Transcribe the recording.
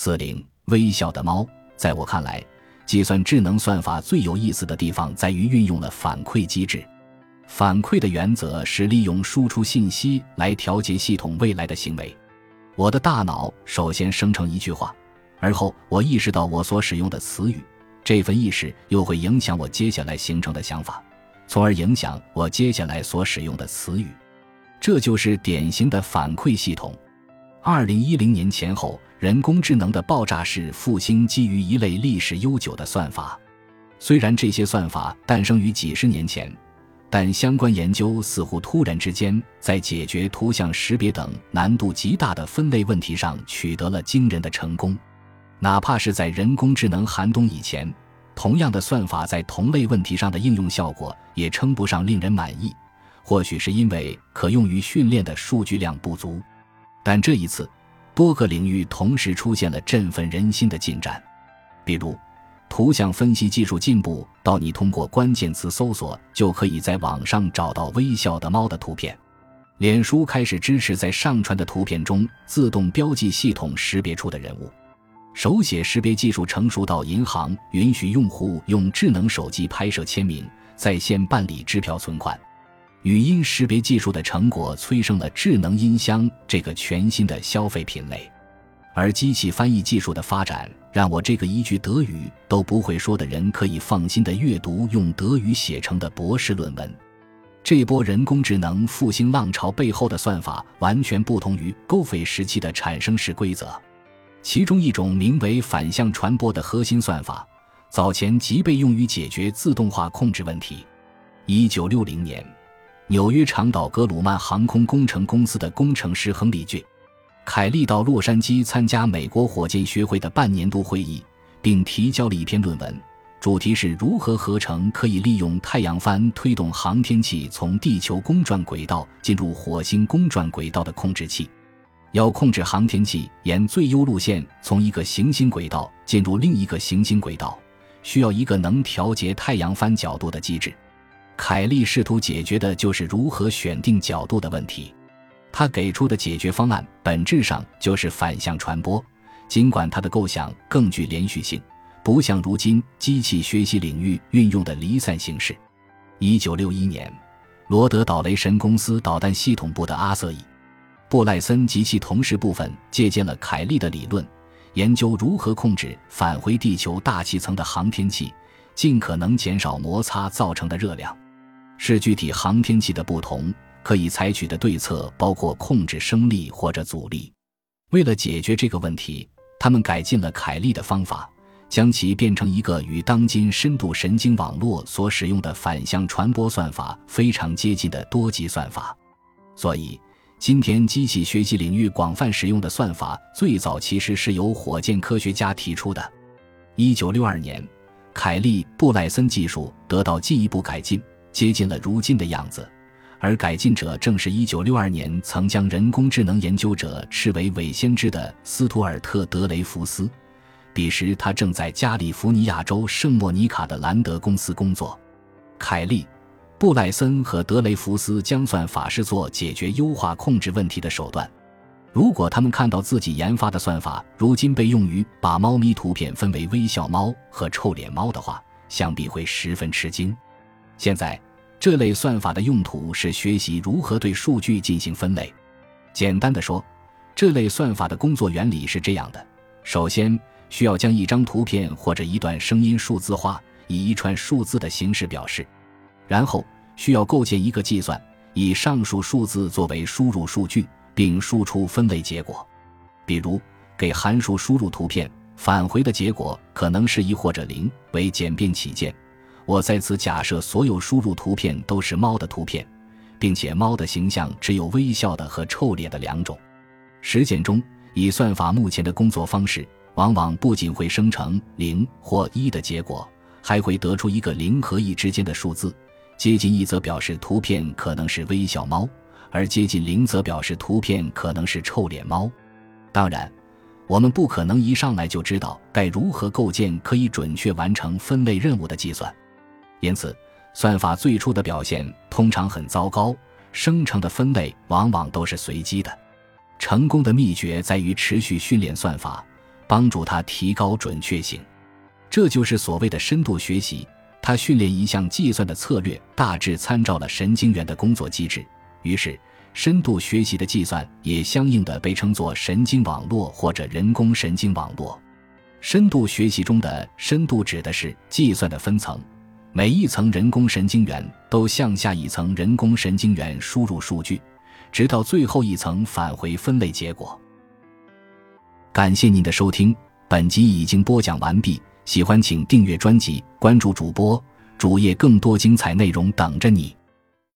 四零微笑的猫，在我看来，计算智能算法最有意思的地方在于运用了反馈机制。反馈的原则是利用输出信息来调节系统未来的行为。我的大脑首先生成一句话，而后我意识到我所使用的词语，这份意识又会影响我接下来形成的想法，从而影响我接下来所使用的词语。这就是典型的反馈系统。二零一零年前后，人工智能的爆炸式复兴基于一类历史悠久的算法，虽然这些算法诞生于几十年前。但相关研究似乎突然之间在解决图像识别等难度极大的分类问题上取得了惊人的成功，哪怕是在人工智能寒冬以前，同样的算法在同类问题上的应用效果也称不上令人满意。或许是因为可用于训练的数据量不足，但这一次，多个领域同时出现了振奋人心的进展，比如。图像分析技术进步到你通过关键词搜索就可以在网上找到微笑的猫的图片。脸书开始支持在上传的图片中自动标记系统识别出的人物。手写识别技术成熟到银行允许用户用智能手机拍摄签名，在线办理支票存款。语音识别技术的成果催生了智能音箱这个全新的消费品类。而机器翻译技术的发展，让我这个一句德语都不会说的人可以放心的阅读用德语写成的博士论文。这波人工智能复兴浪潮背后的算法，完全不同于 GoFi 时期的产生式规则。其中一种名为反向传播的核心算法，早前即被用于解决自动化控制问题。一九六零年，纽约长岛格鲁曼航空工程公司的工程师亨利俊。凯利到洛杉矶参加美国火箭学会的半年度会议，并提交了一篇论文，主题是如何合成可以利用太阳帆推动航天器从地球公转轨道进入火星公转轨道的控制器。要控制航天器沿最优路线从一个行星轨道进入另一个行星轨道，需要一个能调节太阳帆角度的机制。凯利试图解决的就是如何选定角度的问题。他给出的解决方案本质上就是反向传播，尽管他的构想更具连续性，不像如今机器学习领域运用的离散形式。一九六一年，罗德岛雷神公司导弹系统部的阿瑟伊·布赖森及其同事部分借鉴了凯利的理论，研究如何控制返回地球大气层的航天器，尽可能减少摩擦造成的热量。是具体航天器的不同。可以采取的对策包括控制升力或者阻力。为了解决这个问题，他们改进了凯利的方法，将其变成一个与当今深度神经网络所使用的反向传播算法非常接近的多级算法。所以，今天机器学习领域广泛使用的算法，最早其实是由火箭科学家提出的。一九六二年，凯利布赖森技术得到进一步改进，接近了如今的样子。而改进者正是1962年曾将人工智能研究者视为伪先知的斯图尔特·德雷福斯。彼时，他正在加利福尼亚州圣莫尼卡的兰德公司工作。凯利、布赖森和德雷福斯将算法视作解决优化控制问题的手段。如果他们看到自己研发的算法如今被用于把猫咪图片分为微笑猫和臭脸猫的话，想必会十分吃惊。现在。这类算法的用途是学习如何对数据进行分类。简单的说，这类算法的工作原理是这样的：首先，需要将一张图片或者一段声音数字化，以一串数字的形式表示；然后，需要构建一个计算，以上述数字作为输入数据，并输出分类结果。比如，给函数输入图片，返回的结果可能是一或者零。为简便起见。我在此假设所有输入图片都是猫的图片，并且猫的形象只有微笑的和臭脸的两种。实践中，以算法目前的工作方式，往往不仅会生成零或一的结果，还会得出一个零和一之间的数字。接近一则表示图片可能是微笑猫，而接近零则表示图片可能是臭脸猫。当然，我们不可能一上来就知道该如何构建可以准确完成分类任务的计算。因此，算法最初的表现通常很糟糕，生成的分类往往都是随机的。成功的秘诀在于持续训练算法，帮助他提高准确性。这就是所谓的深度学习。它训练一项计算的策略，大致参照了神经元的工作机制。于是，深度学习的计算也相应的被称作神经网络或者人工神经网络。深度学习中的深度指的是计算的分层，每一层人工神经元都向下一层人工神经元输入数据，直到最后一层返回分类结果。感谢您的收听，本集已经播讲完毕。喜欢请订阅专辑，关注主播主页，更多精彩内容等着你。